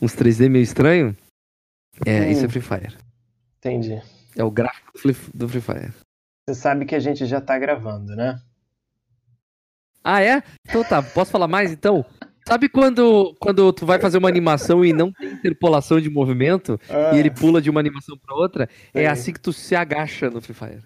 uns 3D meio estranho. É, Hum. isso é Free Fire. Entendi. É o gráfico do Free- Fire. Você sabe que a gente já tá gravando, né? Ah, é? Então tá, posso falar mais então? Sabe quando, quando tu vai fazer uma animação e não tem interpolação de movimento e ele pula de uma animação pra outra? É Sei. assim que tu se agacha no Free Fire.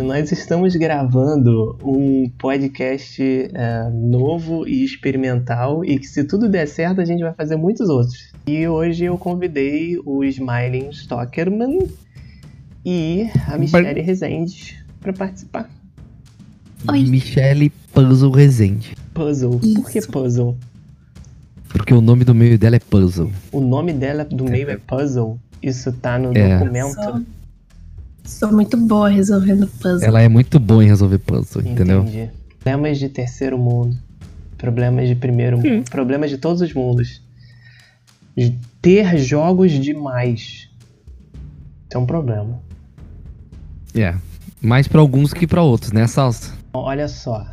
Gente, Nós estamos gravando um podcast é, novo e experimental e que se tudo der certo a gente vai fazer muitos outros. E hoje eu convidei o Smiling Stockerman e a Michelle Rezende para participar. Oi. Michele Puzzle Resende. Puzzle. Por que Isso. puzzle? Porque o nome do meio dela é Puzzle. O nome dela do meio é puzzle. Isso tá no É. documento. Sou, muito boa resolvendo puzzle. Ela é muito boa em resolver puzzle, entendeu? Entendi. Problemas de terceiro mundo. Problemas de primeiro mundo. Problemas de todos os mundos. De Ter jogos demais. Isso é um problema. É. Mais pra alguns que pra outros, né, Salsa? Olha só.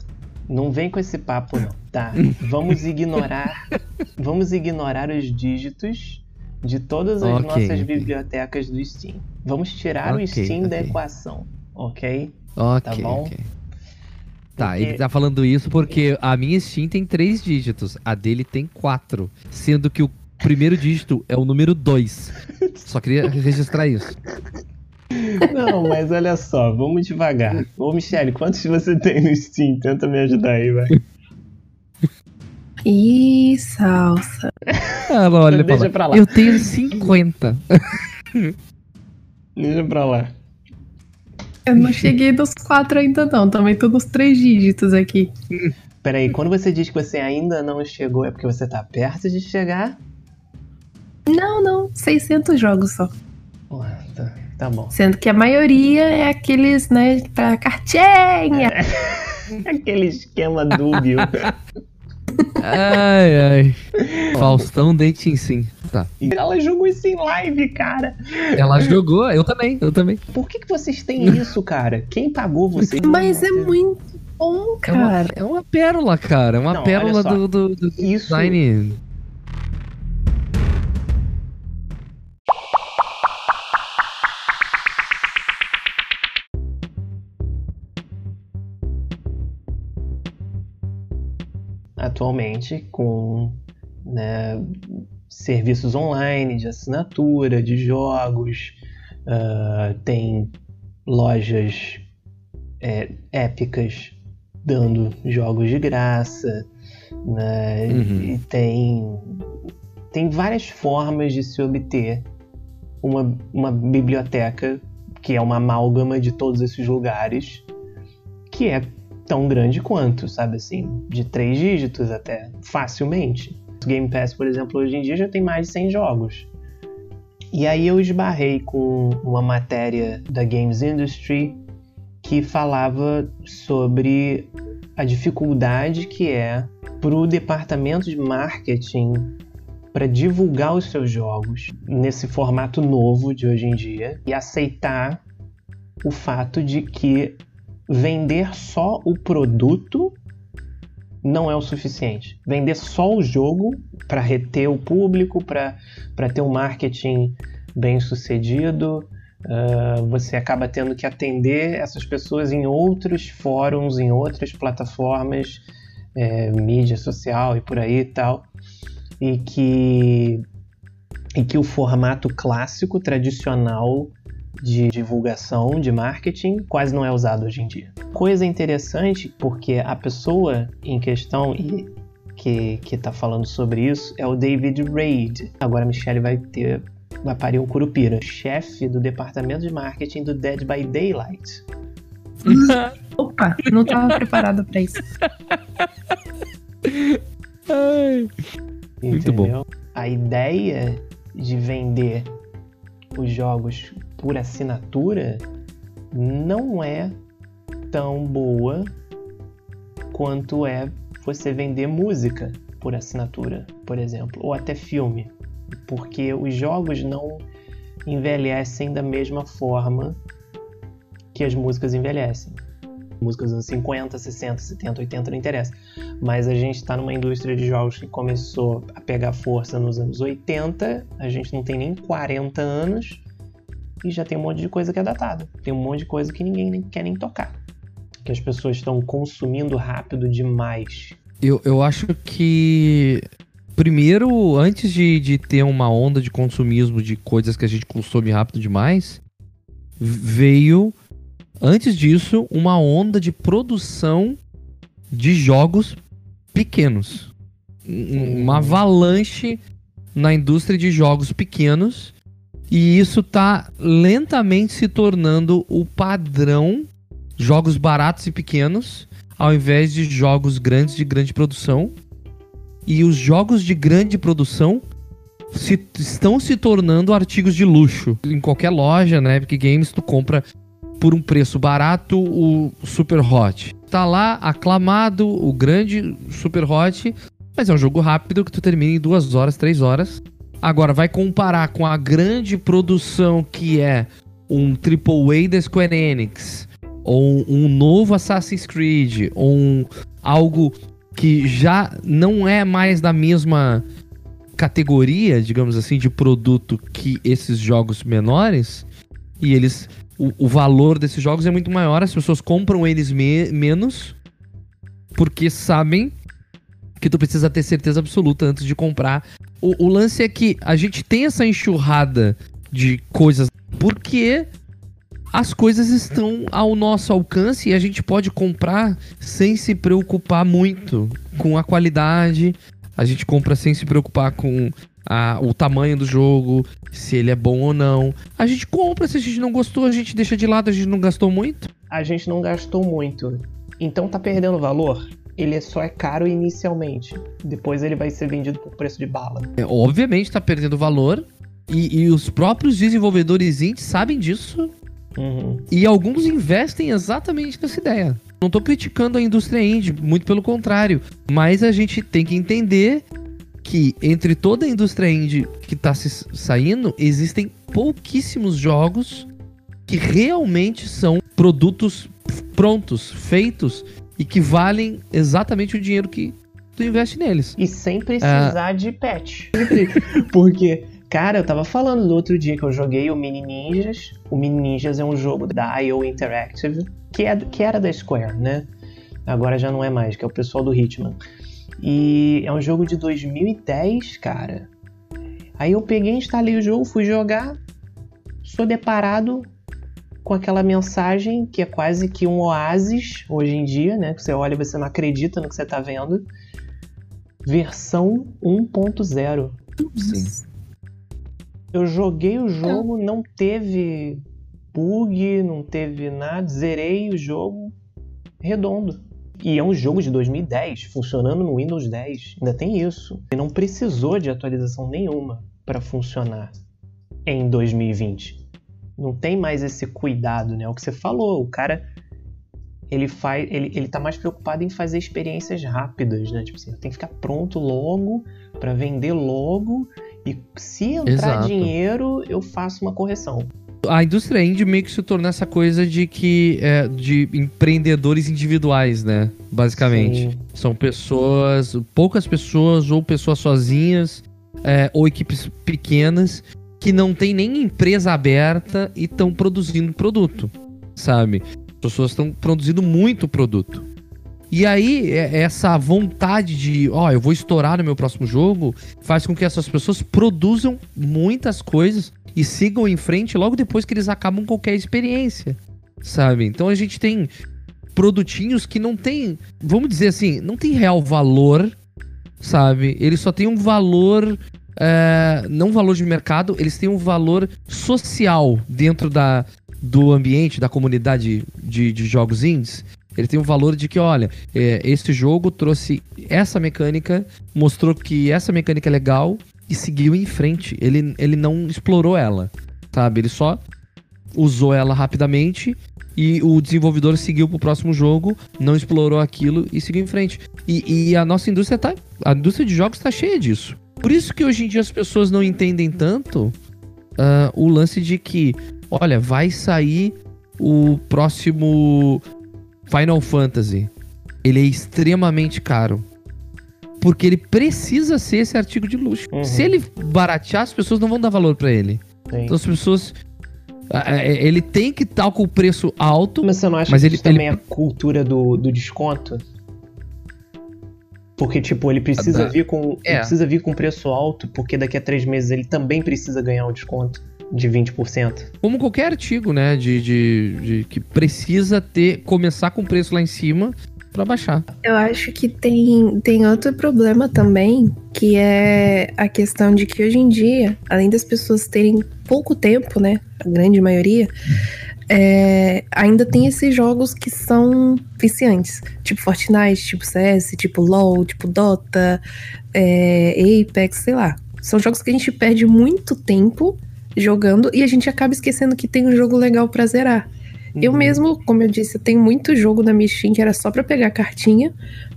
Não vem com esse papo não, tá? Vamos ignorar, vamos ignorar os dígitos de todas as Ok, nossas bibliotecas do Steam. Vamos tirar o Ok, Steam da ok. equação, ok? Ok, Tá bom? ok. Tá, Porque- ele tá falando isso porque a minha Steam tem três dígitos, a dele tem quatro. Sendo que o primeiro dígito é o número 2. Só queria registrar isso. Não, mas olha só, vamos devagar. Ô, Michele, quantos você tem no Steam? Tenta me ajudar aí, vai. Ih, salsa. Ah, olha, Deixa pra lá. Eu tenho 50. Deixa pra lá. Eu não cheguei dos quatro ainda não, também tô nos três dígitos aqui. Peraí, quando você diz que você ainda não chegou, é porque você tá perto de chegar? Não, não, 600 jogos só. Ué, tá, tá bom. Sendo que a maioria é aqueles, né, pra cartinha. Aquele esquema dúbio. Ai, ai. Faustão Dating sim. Tá. E ela jogou isso em live, cara. Ela jogou, eu também, eu também. Por que, que vocês têm isso, cara? Quem pagou vocês? Mas é muito bom, É uma, cara. é uma pérola, cara. É uma Não, pérola do, do, do Isso, design. atualmente, com né, serviços online de assinatura, de jogos, ah, tem lojas é, épicas dando jogos de graça, né, Uhum. e tem, tem várias formas de se obter uma, uma biblioteca que é uma amálgama de todos esses lugares, que é tão grande quanto, sabe assim, de três dígitos até, facilmente. Game Pass, por exemplo, hoje em dia já tem mais de 100 jogos. E aí eu esbarrei com uma matéria da Games Industry que falava sobre a dificuldade que é para o departamento de marketing para divulgar os seus jogos nesse formato novo de hoje em dia e aceitar o fato de que vender só o produto não é o suficiente. Vender só o jogo para reter o público, para ter um marketing bem sucedido, ah, você acaba tendo que atender essas pessoas em outros fóruns, em outras plataformas, é, mídia social e por aí e tal, e que, e que o formato clássico, tradicional de divulgação, de marketing, quase não é usado hoje em dia. Coisa interessante, porque a pessoa em questão e que, que tá falando sobre isso é o David Raid. Agora a Michelle vai ter vai parir um curupira, chefe do departamento de marketing do Dead by Daylight. Opa, não tava preparado pra isso. Ai. Muito bom. A ideia de vender os jogos por assinatura não é tão boa quanto é você vender música por assinatura, por exemplo, ou até filme, porque os jogos não envelhecem da mesma forma que as músicas envelhecem. Músicas dos anos 50, 60, 70, 80 não interessa. Mas a gente está numa indústria de jogos que começou a pegar força nos anos 80, a gente não tem nem 40 anos já tem um monte de coisa que é datada. Tem um monte de coisa que ninguém nem quer nem tocar. Que as pessoas estão consumindo rápido demais. Eu, eu acho que primeiro, antes de, de ter uma onda de consumismo de coisas que a gente consome rápido demais, veio, antes disso, uma onda de produção de jogos pequenos. Uma avalanche na indústria de jogos pequenos. E isso tá lentamente se tornando o padrão jogos baratos e pequenos, ao invés de jogos grandes de grande produção e os jogos de grande produção se, estão se tornando artigos de luxo. Em qualquer loja, né? Epic Games, tu compra por um preço barato o Super Hot. Tá lá aclamado o grande Super Hot, mas é um jogo rápido que tu termina em duas horas, três horas. Agora, vai comparar com a grande produção que é um AAA da Square Enix, ou um novo Assassin's Creed, ou um, algo que já não é mais da mesma categoria, digamos assim, de produto que esses jogos menores, e eles. O, o valor desses jogos é muito maior, as pessoas compram eles me, menos porque sabem que tu precisa ter certeza absoluta antes de comprar. O, o lance é que a gente tem essa enxurrada de coisas porque as coisas estão ao nosso alcance e a gente pode comprar sem se preocupar muito com a qualidade. A gente compra sem se preocupar com a, o tamanho do jogo, se ele é bom ou não. A gente compra, se a gente não gostou, a gente deixa de lado, a gente não gastou muito. A gente não gastou muito. Então tá perdendo valor? Ele só é caro inicialmente. Depois ele vai ser vendido por preço de bala. É, obviamente tá perdendo valor. E, e os próprios desenvolvedores indie sabem disso Uhum. E alguns investem exatamente nessa ideia. Não estou criticando a indústria indie, muito pelo contrário. Mas a gente tem que entender que entre toda a indústria indie que está se saindo, existem pouquíssimos jogos que realmente são produtos prontos, feitos e que valem exatamente o dinheiro que tu investe neles. E sem precisar uh... de patch. Porque Cara, eu tava falando no outro dia que eu joguei o Mini Ninjas. O Mini Ninjas é um jogo da IO Interactive, que, é, que era da Square, né? Agora já não é mais, que é o pessoal do Hitman. E é um jogo de 2010, cara. Aí eu peguei, instalei o jogo, fui jogar, sou deparado com aquela mensagem que é quase que um oásis hoje em dia, né? Que você olha e você não acredita no que você tá vendo. Versão 1.0. Sim. Eu joguei o jogo, não teve bug, não teve nada, zerei o jogo redondo. E é um jogo de 2010, funcionando no Windows 10. Ainda tem isso. E não precisou de atualização nenhuma para funcionar em 2020. Não tem mais esse cuidado, né? É o que você falou, o cara ele faz, ele, ele tá mais preocupado em fazer experiências rápidas, né? Tipo assim, tem que ficar pronto logo para vender logo e se entrar Exato. dinheiro, eu faço uma correção. A indústria indie meio que se tornou essa coisa de que é, de empreendedores individuais, né? Basicamente. Sim. São pessoas, poucas pessoas, ou pessoas sozinhas, é, ou equipes pequenas, que não tem nem empresa aberta e estão produzindo produto, sabe? As pessoas estão produzindo muito produto. E aí, é, essa vontade de, ó, oh, eu vou estourar no meu próximo jogo, faz com que essas pessoas produzam muitas coisas e sigam em frente logo depois que eles acabam qualquer experiência, sabe? Então a gente tem produtinhos que não tem, vamos dizer assim, não tem real valor, sabe? Eles só têm um valor, é, não valor de mercado, eles têm um valor social dentro da, do ambiente, da comunidade de, de jogos indies. Ele tem o valor de que, olha, é, esse jogo trouxe essa mecânica, mostrou que essa mecânica é legal e seguiu em frente. Ele, ele não explorou ela, sabe? Ele só usou ela rapidamente e o desenvolvedor seguiu pro próximo jogo, não explorou aquilo e seguiu em frente. E, e a nossa indústria tá. A indústria de jogos tá cheia disso. Por isso que hoje em dia as pessoas não entendem tanto uh, o lance de que, olha, vai sair o próximo Final Fantasy, ele é extremamente caro. Porque ele precisa ser esse artigo de luxo. Uhum. Se ele baratear, as pessoas não vão dar valor pra ele. Sim. Então as pessoas. ah, é, Ele tem que estar com o preço alto. Mas você não acha Mas que ele- isso também ele- é a cultura do, do desconto? Porque, tipo, ele precisa Da- vir com. Ele É. precisa vir com preço alto, porque daqui a três meses ele também precisa ganhar um desconto de 20%. Como qualquer artigo, né? De, de, de- que precisa ter. começar com o preço lá em cima pra baixar. Eu acho que tem, tem outro problema também, que é a questão de que hoje em dia, além das pessoas terem pouco tempo, né? A grande maioria, é, ainda tem esses jogos que são viciantes. Tipo Fortnite, tipo CS, tipo LOL, tipo Dota, é, Apex, sei lá. São jogos que a gente perde muito tempo jogando e a gente acaba esquecendo que tem um jogo legal pra zerar. Eu Uhum. mesmo, como eu disse, eu tenho muito jogo na minha Steam que era só pra pegar cartinha,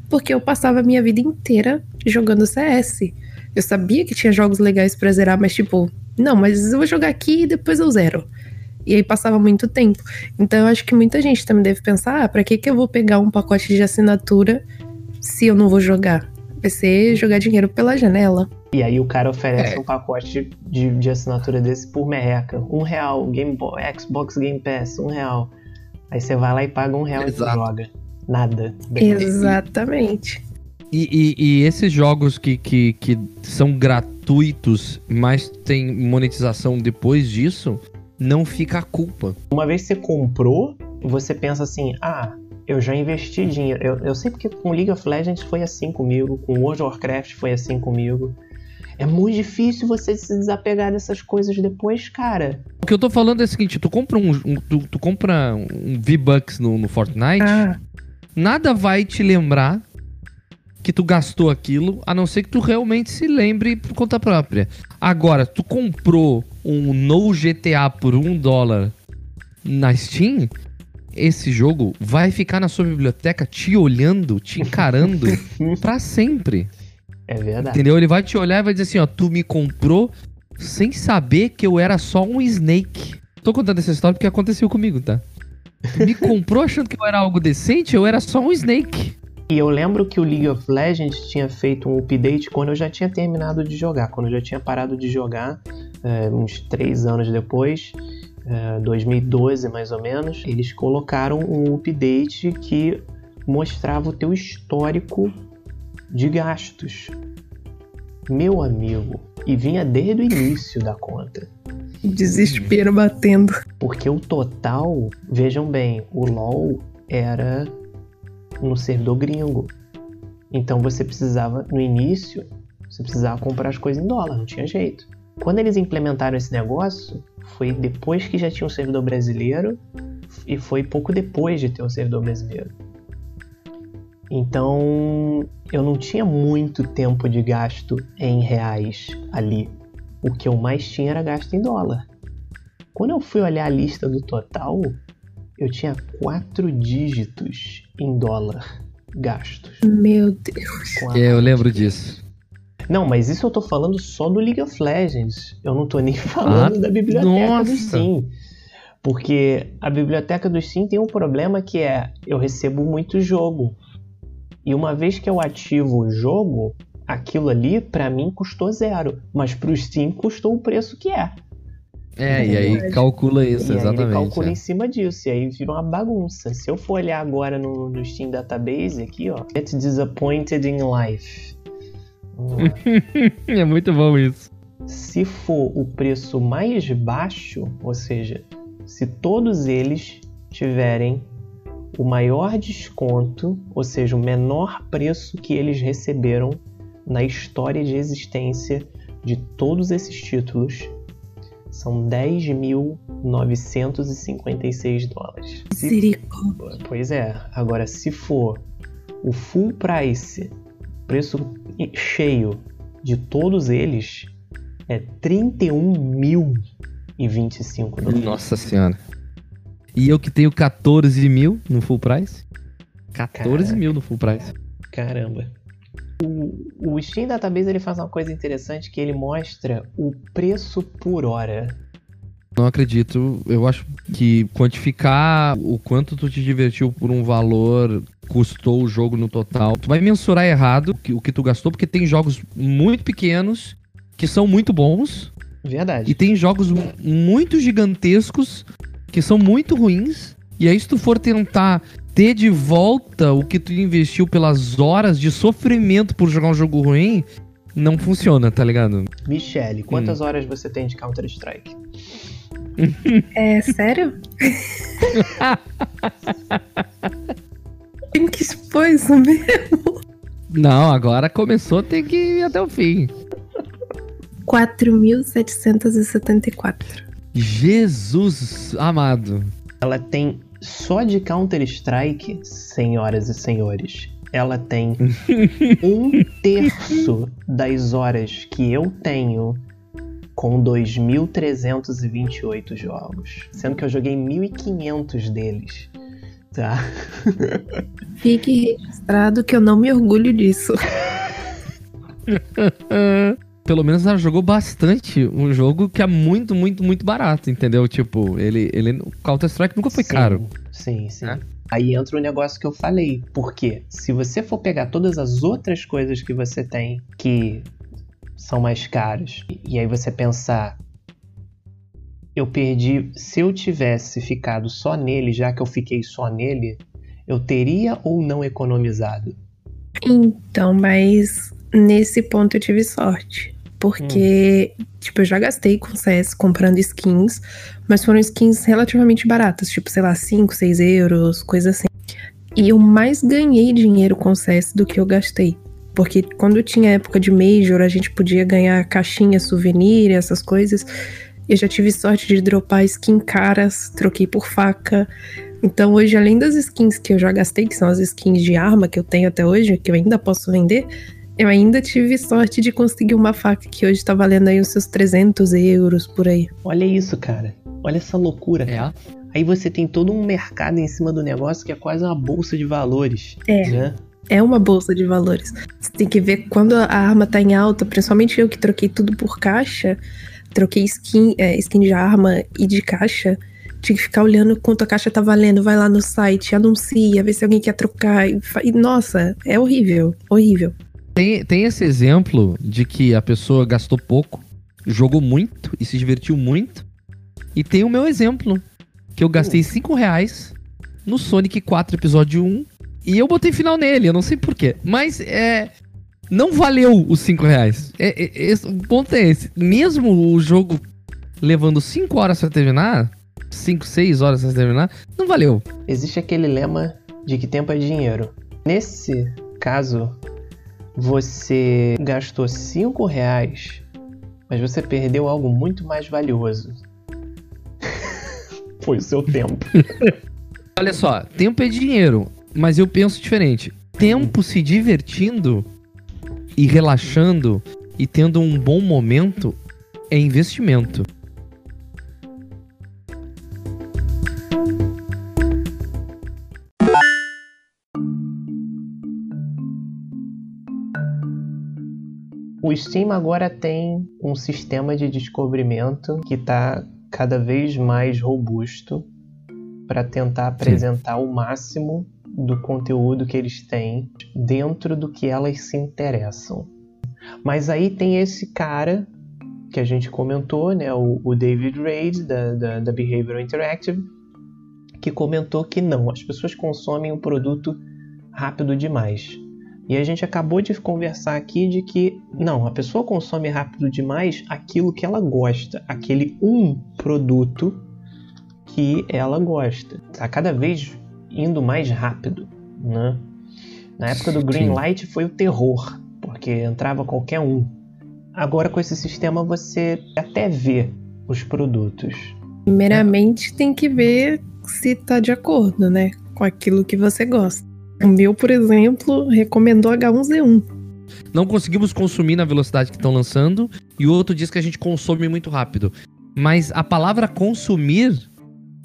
porque eu passava a minha vida inteira jogando CS. Eu sabia que tinha jogos legais pra zerar, mas tipo, não, mas eu vou jogar aqui e depois eu zero. E aí passava muito tempo. Então eu acho que muita gente também deve pensar, ah, pra que que eu vou pegar um pacote de assinatura se eu não vou jogar? Vai ser jogar dinheiro pela janela. E aí o cara oferece É. um pacote de, de assinatura desse por merreca. Um real, Game Boy, Xbox Game Pass, um real. Aí você vai lá e paga um real Exato. e joga. Nada. Exatamente. E, e- e esses jogos que, que, que são gratuitos, mas tem monetização depois disso, não fica a culpa. Uma vez que você comprou, você pensa assim, ah, eu já investi dinheiro. Eu, eu sei porque com League of Legends foi assim comigo, com World of Warcraft foi assim comigo. É muito difícil você se desapegar dessas coisas depois, cara. O que eu tô falando é o seguinte, tu compra um, um- tu, tu compra um V-Bucks no, no Fortnite, Ah, nada vai te lembrar que tu gastou aquilo, a não ser que tu realmente se lembre por conta própria. Agora, tu comprou um no GTA por um dólar na Steam, esse jogo vai ficar na sua biblioteca te olhando, te encarando pra sempre. É verdade. Entendeu? Ele vai te olhar e vai dizer assim, ó, tu me comprou sem saber que eu era só um Snake. Tô contando essa história porque aconteceu comigo, tá? Tu me comprou achando que eu era algo decente, eu era só um Snake. E eu lembro que o League of Legends tinha feito um update quando eu já tinha terminado de jogar, quando eu já tinha parado de jogar, é, uns três anos depois, é, 2012 mais ou menos, eles colocaram um update que mostrava o teu histórico de gastos. Meu amigo, e vinha desde o início da conta. desespero batendo. Porque o total, vejam bem, o LoL era no servidor gringo. Então você precisava, no início, você precisava comprar as coisas em dólar, não tinha jeito. Quando eles implementaram esse negócio, foi depois que já tinha um servidor brasileiro e foi pouco depois de ter um servidor brasileiro. Então eu não tinha muito tempo de gasto em reais ali. O que eu mais tinha era gasto em dólar. Quando eu fui olhar a lista do total, eu tinha quatro dígitos em dólar gastos. Meu Deus. É, eu lembro disso. Não, mas isso eu tô falando só do League of Legends. Eu não tô nem falando Ah, da biblioteca nossa. do Steam. Porque a biblioteca do Steam tem um problema que é eu recebo muito jogo. E uma vez que eu ativo o jogo, aquilo ali pra mim custou zero, mas pro Steam custou o preço que é. É, e aí calcula isso, e aí ele exatamente. calcula é. em cima disso, e aí vira uma bagunça. Se eu for olhar agora no, no Steam Database aqui, ó, Get Disappointed in Life. É muito bom isso. se for o preço mais baixo, ou seja, se todos eles tiverem o maior desconto, ou seja, o menor preço que eles receberam na história de existência de todos esses títulos, são 10.956 dólares. Se Misericórdia. Pois é. Agora, se for o full price, preço cheio de todos eles, é 31.025 dólares. Nossa senhora. E eu que tenho 14 mil no full price? 14 Caraca. mil no full price. Caramba. O, o Steam Database ele faz uma coisa interessante que ele mostra o preço por hora. Não acredito. Eu acho que quantificar o quanto tu te divertiu por um valor custou o jogo no total, tu vai mensurar errado o que, o que tu gastou, porque tem jogos muito pequenos que são muito bons. Verdade. E tem jogos muito gigantescos que são muito ruins. E aí, se tu for tentar ter de volta o que tu investiu pelas horas de sofrimento por jogar um jogo ruim, não funciona, tá ligado? Michele, quantas hum. horas você tem de Counter-Strike? É sério? tem que expor isso mesmo. Não, agora começou, tem que ir até o fim. 4.774. Jesus amado. Ela tem só de Counter-Strike, senhoras e senhores, ela tem um terço das horas que eu tenho com 2.328 jogos. Sendo que eu joguei 1.500 deles. Tá? Fique registrado que eu não me orgulho disso. Pelo menos ela jogou bastante um jogo que é muito, muito, muito barato, entendeu? Tipo, ele. ele Counter-Strike nunca foi sim, caro. Sim, sim. É? Aí entra o negócio que eu falei. Porque se você for pegar todas as outras coisas que você tem que são mais caras, e aí você pensar, eu perdi. Se eu tivesse ficado só nele, já que eu fiquei só nele, eu teria ou não economizado? Então, mas nesse ponto eu tive sorte. Porque, hum. tipo, eu já gastei com CS comprando skins, mas foram skins relativamente baratas, tipo, sei lá, 5, 6 euros, coisa assim. E eu mais ganhei dinheiro com CS do que eu gastei. Porque quando tinha época de Major, a gente podia ganhar caixinha, souvenir, essas coisas. Eu já tive sorte de dropar skin caras, troquei por faca. Então hoje, além das skins que eu já gastei, que são as skins de arma que eu tenho até hoje, que eu ainda posso vender, eu ainda tive sorte de conseguir uma faca que hoje tá valendo aí os seus 300 euros por aí. Olha isso, cara. Olha essa loucura. É. Aí você tem todo um mercado em cima do negócio que é quase uma bolsa de valores. É. Né? É uma bolsa de valores. Você tem que ver quando a arma tá em alta, principalmente eu que troquei tudo por caixa, troquei skin, é, skin de arma e de caixa. Tinha que ficar olhando quanto a caixa tá valendo, vai lá no site, anuncia, vê se alguém quer trocar. E, e nossa, é horrível, horrível. Tem, tem esse exemplo de que a pessoa gastou pouco, jogou muito e se divertiu muito. E tem o meu exemplo, que eu gastei 5 reais no Sonic 4 episódio 1 e eu botei final nele, eu não sei porquê. Mas é. Não valeu os 5 reais. É, é, esse, o ponto é esse. Mesmo o jogo levando 5 horas pra terminar, 5, 6 horas pra terminar, não valeu. Existe aquele lema de que tempo é dinheiro. Nesse caso, você gastou 5 reais, mas você perdeu algo muito mais valioso. Foi o seu tempo. Olha só, tempo é dinheiro, mas eu penso diferente. Tempo se divertindo e relaxando e tendo um bom momento é investimento. O Steam agora tem um sistema de descobrimento que está cada vez mais robusto para tentar apresentar Sim. o máximo do conteúdo que eles têm dentro do que elas se interessam. Mas aí tem esse cara que a gente comentou, né, o, o David Reid da, da, da Behavioral Interactive, que comentou que não, as pessoas consomem o produto rápido demais. E a gente acabou de conversar aqui de que não, a pessoa consome rápido demais aquilo que ela gosta, aquele um produto que ela gosta. Está cada vez indo mais rápido, né? Na época do Green Light foi o terror, porque entrava qualquer um. Agora com esse sistema você até vê os produtos. Primeiramente tem que ver se está de acordo, né, com aquilo que você gosta. O meu, por exemplo, recomendou H1Z1. Não conseguimos consumir na velocidade que estão lançando, e o outro diz que a gente consome muito rápido. Mas a palavra consumir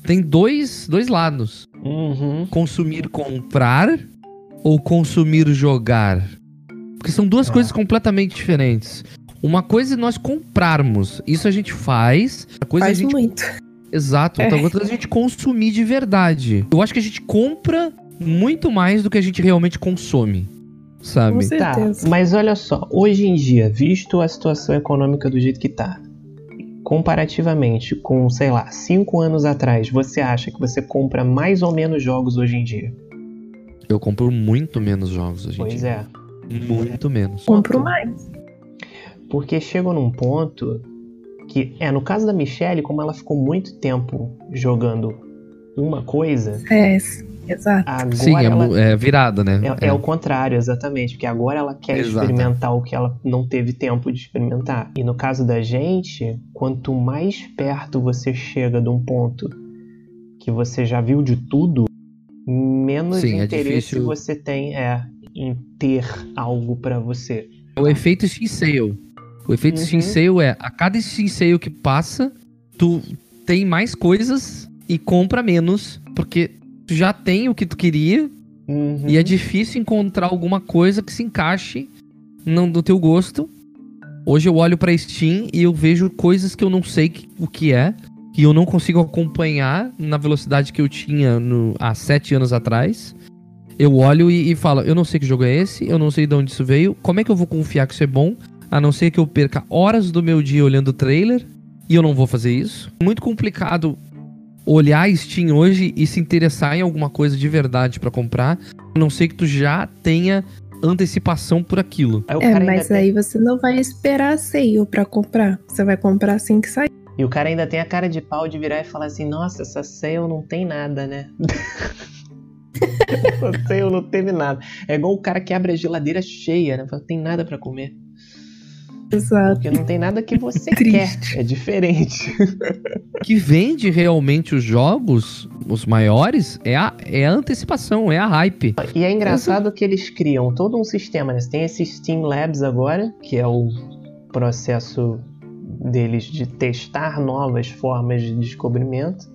tem dois, dois lados. Uhum. Consumir comprar ou consumir jogar. Porque são duas é. coisas completamente diferentes. Uma coisa é nós comprarmos. Isso a gente faz. A coisa Faz é a gente. muito. Exato. É. Então, outra é a gente consumir de verdade. Eu acho que a gente compra muito mais do que a gente realmente consome. Sabe? Com Tá, mas olha só, hoje em dia, visto a situação econômica do jeito que tá, comparativamente com, sei lá, cinco anos atrás, você acha que você compra mais ou menos jogos hoje em dia? Eu compro muito menos jogos hoje em Pois dia. é. Muito menos. Compro mais. Porque chega num ponto que, é, no caso da Michelle, como ela ficou muito tempo jogando uma coisa, É, exato. agora Sim, é, ela. é virada, né? É, é o contrário, exatamente, porque agora ela quer Exato. experimentar o que ela não teve tempo de experimentar. E no caso da gente, quanto mais perto você chega de um ponto que você já viu de tudo, menos Sim, é interesse difícil. você tem é, em ter algo pra você. É o efeito Sale. O efeito Uhum. Sale é, a cada Sale que passa, tu tem mais coisas e compra menos, porque tu já tem o que tu queria Uhum. e é difícil encontrar alguma coisa que se encaixe no, no teu gosto. Hoje eu olho pra Steam e eu vejo coisas que eu não sei que- o que é, que eu não consigo acompanhar na velocidade que eu tinha no- há sete anos atrás. Eu olho e, e falo, eu não sei que jogo é esse, eu não sei de onde isso veio, como é que eu vou confiar que isso é bom, a não ser que eu perca horas do meu dia olhando o trailer, e eu não vou fazer isso. Muito complicado olhar a Steam hoje e se interessar em alguma coisa de verdade pra comprar, a não ser que tu já tenha antecipação por aquilo. Aí É, mas tem- aí você não vai esperar a sale pra comprar. Você vai comprar assim que sair. E o cara ainda tem a cara de pau de virar e falar assim: Nossa, essa sale não tem nada, né? essa sale não teve nada. É igual o cara que abre a geladeira cheia, né? Fala, tem nada pra comer. Exato. Porque não tem nada que você Triste. quer. É diferente. O que vende realmente os jogos, os maiores, é a, é a antecipação, é a hype. E é engraçado que eles criam todo um sistema, né? Você tem esse Steam Labs agora, que é o processo deles de testar novas formas de descobrimento.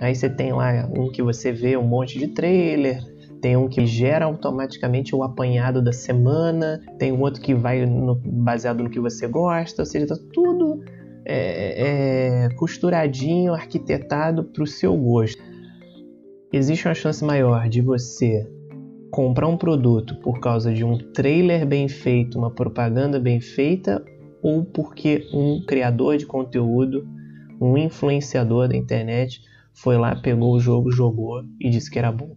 Aí você tem lá um que você vê um monte de trailer, tem um que gera automaticamente o apanhado da semana, tem um outro que vai no- baseado no que você gosta, ou seja, tá tudo é, é, costuradinho, arquitetado para o seu gosto. Existe uma chance maior de você comprar um produto por causa de um trailer bem feito, uma propaganda bem feita, ou porque um criador de conteúdo, um influenciador da internet, foi lá, pegou o jogo, jogou e disse que era bom.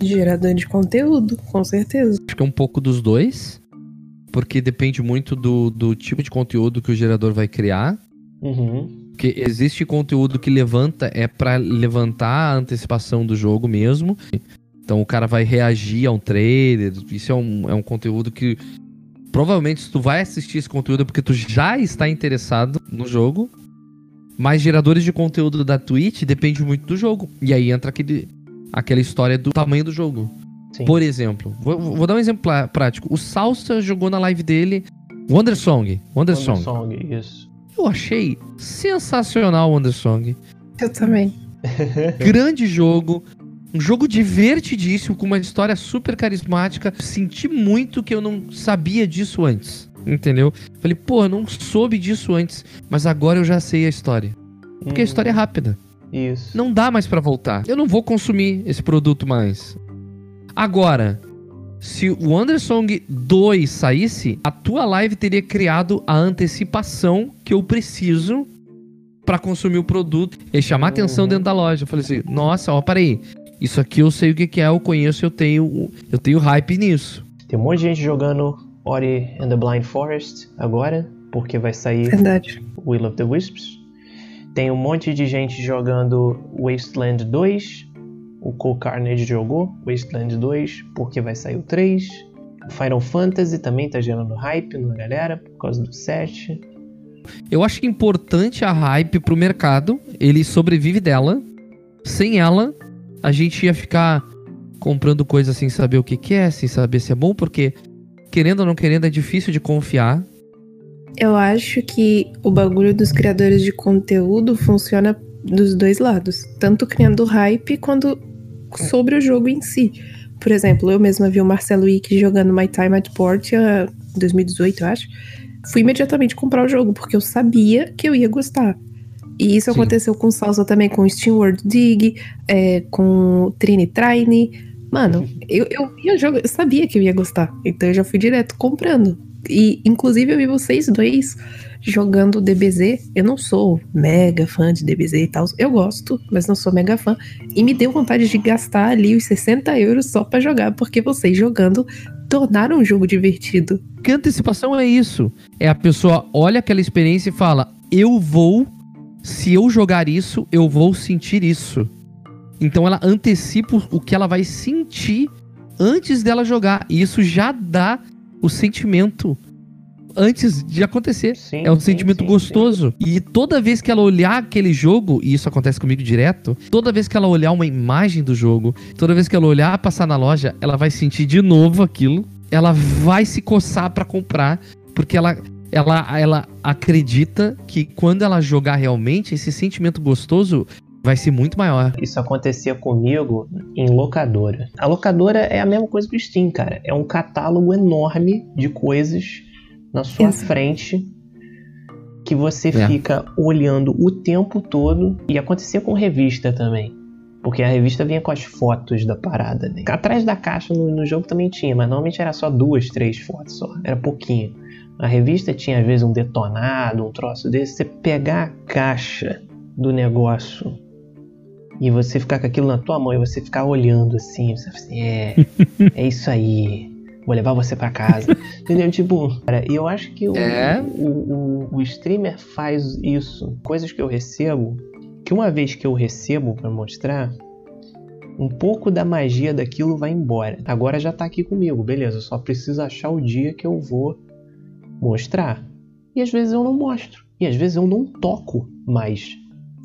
Gerador de conteúdo, com certeza. Acho que é um pouco dos dois, porque depende muito do, do tipo de conteúdo que o gerador vai criar. Uhum. Porque existe conteúdo que levanta, é pra levantar a antecipação do jogo mesmo. Então o cara vai reagir a um trailer. Isso é um, é um conteúdo que. Provavelmente, se tu vai assistir esse conteúdo é porque tu já está interessado no jogo. Mas geradores de conteúdo da Twitch depende muito do jogo. E aí entra aquele, aquela história do tamanho do jogo. Sim. Por exemplo, vou, vou dar um exemplo prático. O Salsa jogou na live dele Wonder Song. Wonder Song. Song, isso. Eu achei sensacional o Wonder Song. Eu também. Grande jogo. Um jogo divertidíssimo, com uma história super carismática. Senti muito que eu não sabia disso antes. Entendeu? Falei, pô, eu não soube disso antes. Mas agora eu já sei a história. Porque a história é rápida. Isso. Não dá mais pra voltar. Eu não vou consumir esse produto mais. Agora, se o Undersong 2 saísse, a tua live teria criado a antecipação que eu preciso pra consumir o produto e chamar atenção Uhum. dentro da loja. Eu falei assim: "Nossa, ó, peraí. Isso aqui eu sei o que que é, eu conheço, eu tenho, eu tenho hype nisso". Tem um monte de gente jogando Ori and the Blind Forest agora, porque vai sair Verdade. Will of the Wisps. Tem um monte de gente jogando Wasteland 2. O Cole Carnage jogou Wasteland 2 porque vai sair o 3. Final Fantasy também tá gerando hype na galera por causa do 7. Eu acho importante a hype pro mercado, ele sobrevive dela. Sem ela, a gente ia ficar comprando coisa sem saber o que, que é, sem saber se é bom, porque querendo ou não querendo é difícil de confiar. Eu acho que o bagulho dos criadores de conteúdo funciona dos dois lados. Tanto criando hype quanto sobre o jogo em si. Por exemplo, eu mesma vi o Marcelo Wick jogando My Time at Port em 2018, eu acho. fui imediatamente comprar o jogo, porque eu sabia que eu ia gostar. E isso Sim. aconteceu com Salsa também, com Steam World Dig, é, com Trini Trine. Mano, eu, eu o jogo, eu sabia que eu ia gostar. Então eu já fui direto comprando. E, inclusive, eu vi vocês dois jogando DBZ. Eu não sou mega fã de DBZ e tal. Eu gosto, mas não sou mega fã. E me deu vontade de gastar ali os 60 euros só pra jogar, porque vocês jogando tornaram um jogo divertido. Porque antecipação é isso. É a pessoa olha aquela experiência e fala: Eu vou, se eu jogar isso, eu vou sentir isso. Então ela antecipa o que ela vai sentir antes dela jogar. E isso já dá o sentimento antes de acontecer. Sim, É um sim, sentimento sim, gostoso. E toda vez que ela olhar aquele jogo, e isso acontece comigo direto, toda vez que ela olhar uma imagem do jogo, toda vez que ela olhar passar na loja, ela vai sentir de novo aquilo. Ela vai se coçar pra comprar, porque ela ela ela acredita que quando ela jogar realmente, esse sentimento gostoso vai ser muito maior. Isso acontecia comigo em locadora. A locadora é a mesma coisa que o Steam, cara. É um catálogo enorme de coisas na sua Exato. frente que você É. fica olhando o tempo todo. E acontecia com revista também. Porque a revista vinha com as fotos da parada. Né? Atrás da caixa no, no jogo também tinha, mas normalmente era só duas, três fotos só. Era pouquinho. A revista tinha às vezes um detonado, um troço desse. Você pegar a caixa do negócio e você ficar com aquilo na tua mão e você ficar olhando assim, você assim, é, é isso aí, vou levar você pra casa. Entendeu? Tipo, cara, eu acho que o, É. o, o, o streamer faz isso. Coisas que eu recebo, que uma vez que eu recebo pra mostrar, um pouco da magia daquilo vai embora. Agora já tá aqui comigo, beleza, eu só preciso achar o dia que eu vou mostrar. E às vezes eu não mostro. E às vezes eu não toco mais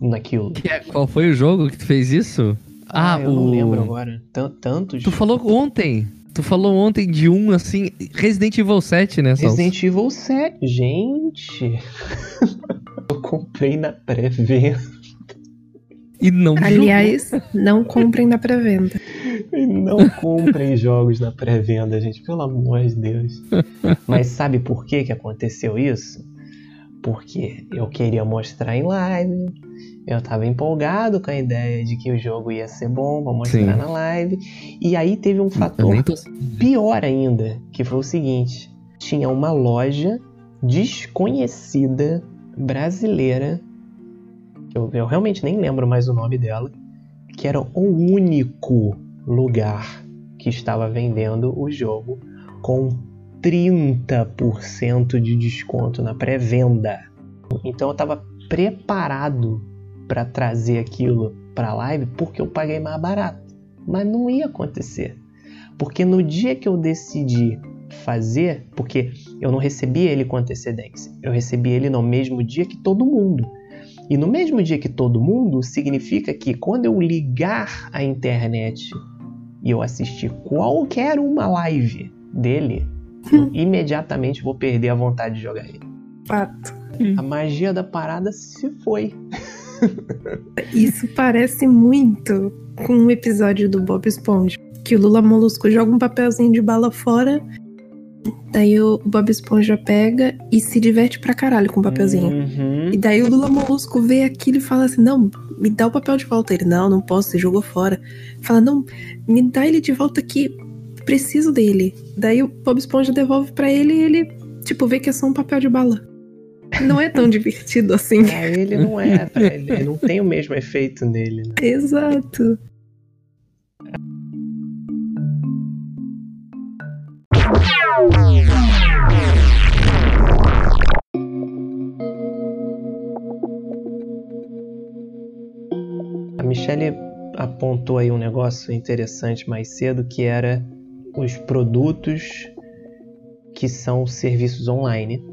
naquilo. Qual foi o jogo que tu fez isso? Ah, eu não o- lembro agora. Tan- Tantos. Tu falou ontem. Tu falou ontem de um assim, Resident Evil 7, né, Salso? Resident Evil 7. Gente. eu comprei na pré-venda. E não jogou. Aliás, não comprem na pré-venda. E Não comprem jogos na pré-venda, gente. Pelo amor de Deus. Mas sabe por que, que aconteceu isso? Porque eu queria mostrar em live. Eu tava empolgado com a ideia de que o jogo ia ser bom pra mostrar Sim. na live. E aí teve um fator tô... Pior ainda, que foi o seguinte: tinha uma loja desconhecida brasileira, que eu, eu realmente nem lembro mais o nome dela, que era o único lugar que estava vendendo o jogo com 30% de desconto na pré-venda. Então eu estava preparado para trazer aquilo para live porque eu paguei mais barato, mas não ia acontecer. Porque no dia que eu decidi fazer, porque eu não recebi ele com antecedência, eu recebi ele no mesmo dia que todo mundo. E no mesmo dia que todo mundo significa que quando eu ligar a internet e eu assistir qualquer uma live dele, eu imediatamente vou perder a vontade de jogar ele. Fato. A magia da parada se foi. Isso parece muito com um episódio do Bob Esponja. Que o Lula Molusco joga um papelzinho de bala fora. Daí o Bob Esponja pega e se diverte pra caralho com o papelzinho. Uhum. E daí o Lula Molusco vê aquilo e fala assim: Não, me dá o papel de volta. Ele: Não, não posso, você jogou fora. Fala: Não, me dá ele de volta aqui, preciso dele. Daí o Bob Esponja devolve pra ele e ele, tipo, vê que é só um papel de bala. Não é tão divertido assim. Pra ele não é, pra ele, ele não tem o mesmo efeito nele, né? Exato. A Michelle apontou aí um negócio interessante mais cedo que era os produtos que são serviços online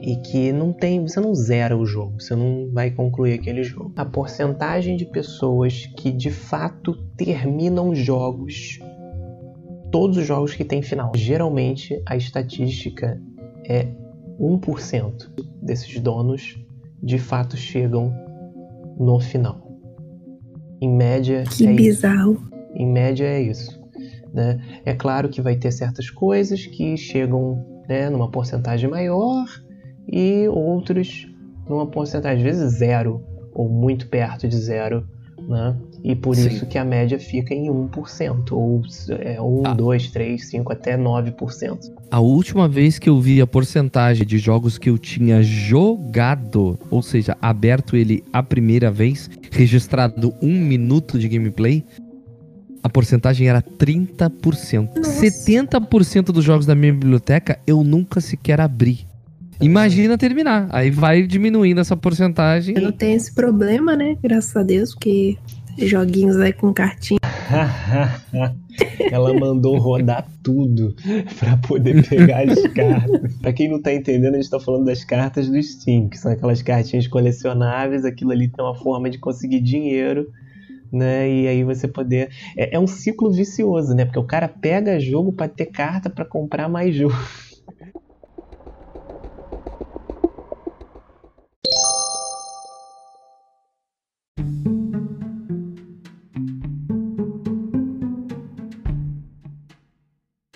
e que não tem, você não zera o jogo, você não vai concluir aquele jogo. A porcentagem de pessoas que de fato terminam jogos, todos os jogos que têm final, geralmente a estatística é 1% desses donos de fato chegam no final. Em média, Que é isso. bizarro. Em média é isso. Né? É claro que vai ter certas coisas que chegam né, numa porcentagem maior e outros numa porcentagem, às vezes zero ou muito perto de zero, né? E por Sim. isso que a média fica em 1%, ou é, 1, Ah. 2, 3, 5, até 9%. A última vez que eu vi a porcentagem de jogos que eu tinha jogado, ou seja, aberto ele a primeira vez, registrado um minuto de gameplay, a porcentagem era 30%. Nossa. 70% dos jogos da minha biblioteca eu nunca sequer abri. Imagina terminar. Aí vai diminuindo essa porcentagem. Eu não tenho esse problema, né? Graças a Deus, porque joguinhos aí com cartinha. Ela mandou rodar tudo pra poder pegar as cartas. Pra quem não tá entendendo, a gente tá falando das cartas do Steam, que são aquelas cartinhas colecionáveis. Aquilo ali tem uma forma de conseguir dinheiro, né? E aí você poder. É, é um ciclo vicioso, né? Porque o cara pega jogo pra ter carta pra comprar mais jogo.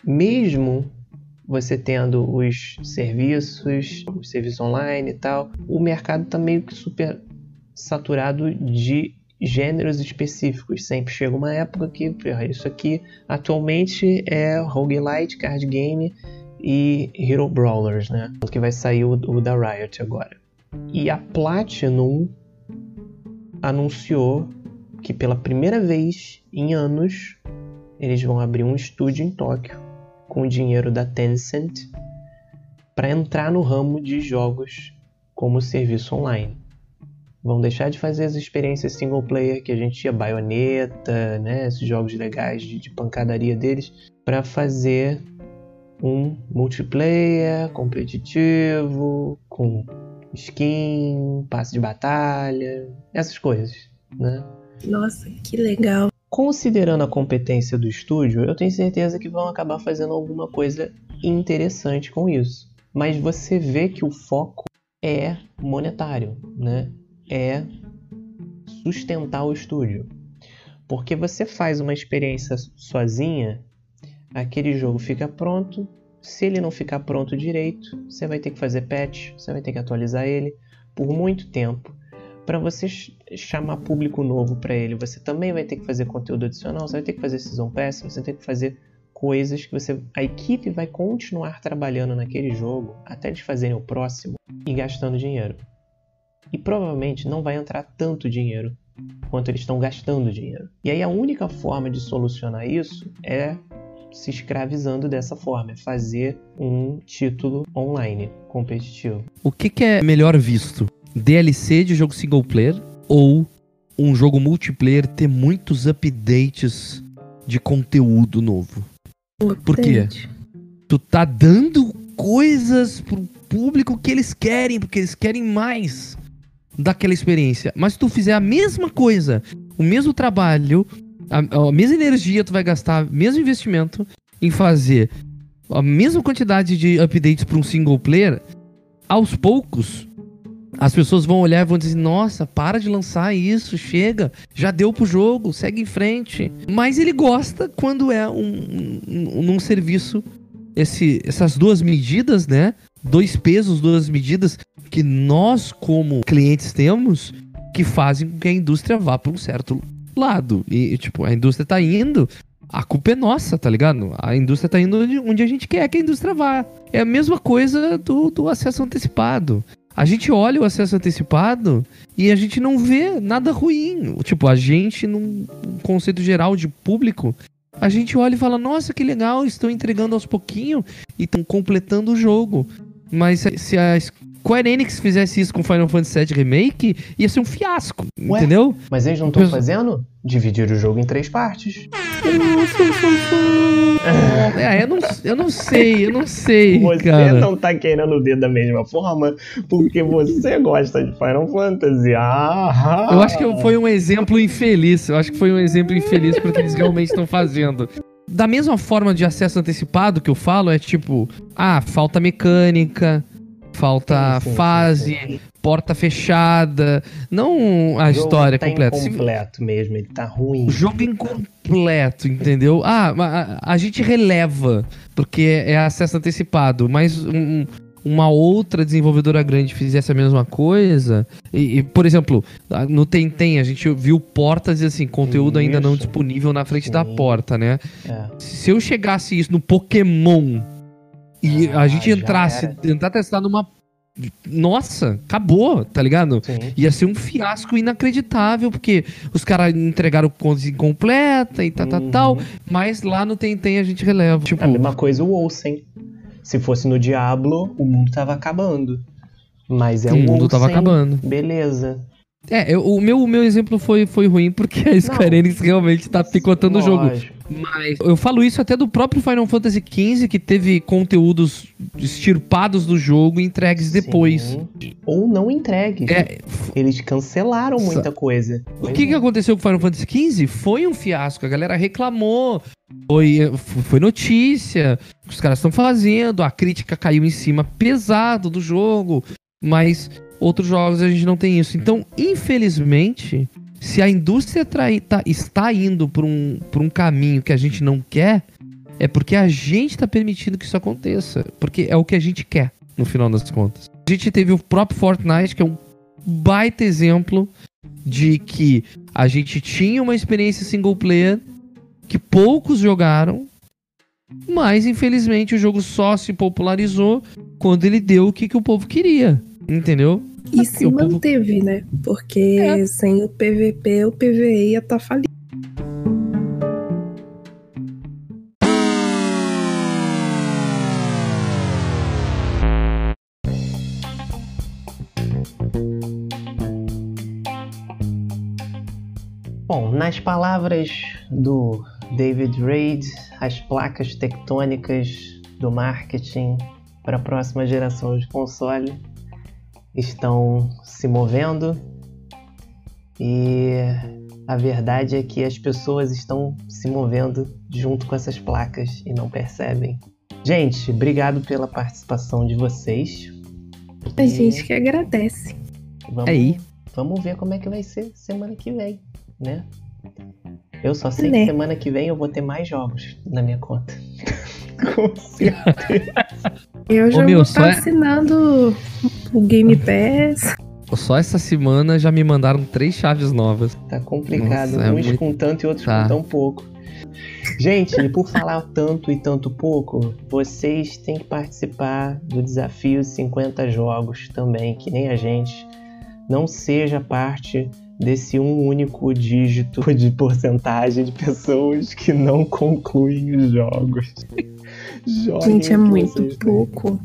Mesmo você tendo os serviços, os serviços online e tal, o mercado tá meio que super saturado de gêneros específicos. Sempre chega uma época que isso aqui atualmente é roguelite, card game e hero brawlers, né? Que vai sair o, o da Riot agora. E a Platinum anunciou que pela primeira vez em anos eles vão abrir um estúdio em Tóquio com o dinheiro da Tencent para entrar no ramo de jogos como serviço online. Vão deixar de fazer as experiências single player que a gente tinha, baioneta, né, esses jogos legais de, de pancadaria deles, para fazer um multiplayer competitivo, com skin, passe de batalha, essas coisas, né? Nossa, que legal. Considerando a competência do estúdio, eu tenho certeza que vão acabar fazendo alguma coisa interessante com isso. Mas você vê que o foco é monetário, né? É sustentar o estúdio. Porque você faz uma experiência sozinha, aquele jogo fica pronto. Se ele não ficar pronto direito, você vai ter que fazer patch, você vai ter que atualizar ele por muito tempo para você ch- chamar público novo para ele, você também vai ter que fazer conteúdo adicional, você vai ter que fazer season pass, você ter que fazer coisas que você a equipe vai continuar trabalhando naquele jogo até eles fazerem o próximo e gastando dinheiro. E provavelmente não vai entrar tanto dinheiro quanto eles estão gastando dinheiro. E aí a única forma de solucionar isso é se escravizando dessa forma, é fazer um título online competitivo. O que, que é melhor visto? DLC de jogo single player ou um jogo multiplayer ter muitos updates de conteúdo novo? Por quê? Tu tá dando coisas pro público que eles querem, porque eles querem mais daquela experiência. Mas se tu fizer a mesma coisa, o mesmo trabalho, a, a mesma energia tu vai gastar, mesmo investimento em fazer a mesma quantidade de updates para um single player, aos poucos as pessoas vão olhar e vão dizer: Nossa, para de lançar isso, chega, já deu pro jogo, segue em frente. Mas ele gosta quando é um, um, num serviço, esse, essas duas medidas, né? Dois pesos, duas medidas que nós, como clientes, temos que fazem com que a indústria vá para um certo lado. E, tipo, a indústria tá indo. A culpa é nossa, tá ligado? A indústria tá indo onde a gente quer que a indústria vá. É a mesma coisa do, do acesso antecipado. A gente olha o acesso antecipado e a gente não vê nada ruim. Tipo, a gente, num conceito geral de público, a gente olha e fala: Nossa, que legal, estão entregando aos pouquinhos e estão completando o jogo. Mas se- se a Square Enix fizesse isso com Final Fantasy VII Remake, ia ser um fiasco, Ué? entendeu? Mas eles não estão fazendo? Dividir o jogo em três partes. É, eu não, eu não sei, eu não sei, Você cara. não tá querendo ver da mesma forma porque você gosta de Final Fantasy. Ah, Eu acho que foi um exemplo infeliz. Eu acho que foi um exemplo infeliz porque eles realmente estão fazendo. Da mesma forma de acesso antecipado que eu falo, é tipo, ah, falta mecânica, falta Sim, sim, fase, sim, sim. porta fechada, não a história tá completa. Incompleto mesmo, ele tá ruim. O jogo incompleto, entendeu? Ah, a, a gente releva, porque é acesso antecipado, mas um- uma outra desenvolvedora grande fizesse a mesma coisa, e, e, por exemplo, no Tentem a gente viu portas e assim, conteúdo ainda não Isso. disponível na frente da Sim. porta, né? É. Se eu chegasse isso no Pokémon e Ah, a gente entrasse, era. tentar testar numa. Nossa, acabou, tá ligado? Sim. Ia ser um fiasco inacreditável, porque os caras entregaram coisa incompleta e tal, tal, Uhum. tal. Mas lá no Tentem a gente releva. Tipo, A mesma coisa o Olsen. Se fosse no Diablo, o mundo tava acabando. Mas é o o mundo tava acabando. Beleza. É, eu- o, meu, o meu exemplo foi, foi ruim porque a Square Não. Enix realmente tá picotando o jogo. Mas eu falo isso até do próprio Final Fantasy XV, que teve conteúdos extirpados do jogo e entregues depois. Sim. Ou não entregues. É, Eles cancelaram muita coisa. O que, que aconteceu com Final Fantasy XV? Foi um fiasco. A galera reclamou. Foi, foi notícia. Os caras estão fazendo. A crítica caiu em cima pesado do jogo. Mas outros jogos a gente não tem isso. Então, infelizmente, se a indústria trai- tá- está indo por um, por um caminho que a gente não quer, é porque a gente está permitindo que isso aconteça. Porque é o que a gente quer, no final das contas. A gente teve o próprio Fortnite, que é um baita exemplo de que a gente tinha uma experiência single player que poucos jogaram, mas infelizmente o jogo só se popularizou quando ele deu o que, que o povo queria, entendeu? E se o povo- manteve, né? Porque É. sem o PVP, o PVE ia estar falido. Bom, nas palavras do David Reid, as placas tectônicas do marketing para a próxima geração de console estão se movendo e a verdade é que as pessoas estão se movendo junto com essas placas e não percebem. Gente, obrigado pela participação de vocês. A E gente que agradece. vamos, Aí. vamos ver como é que vai ser semana que vem, né? Eu só sei Né. que semana que vem eu vou ter mais jogos na minha conta. Com certeza. Eu já meu, vou só estar é- assinando o Game Pass. Só essa semana já me mandaram três chaves novas. Tá complicado. Nossa, é Uns muito- com tanto e outros Tá. com tão pouco. Gente, e por falar tanto e tanto pouco, vocês têm que participar do desafio 50 jogos também, que nem a gente. Não seja parte desse um único dígito de porcentagem de pessoas que não concluem os jogos. Joguem Gente, é muito vocês têm. pouco.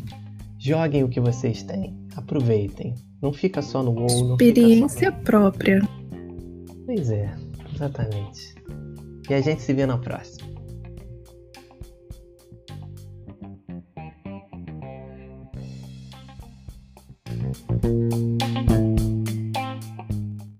Joguem o que vocês têm. Aproveitem. Não fica só no só Experiência própria. Pois é, exatamente. E a gente se vê na próxima.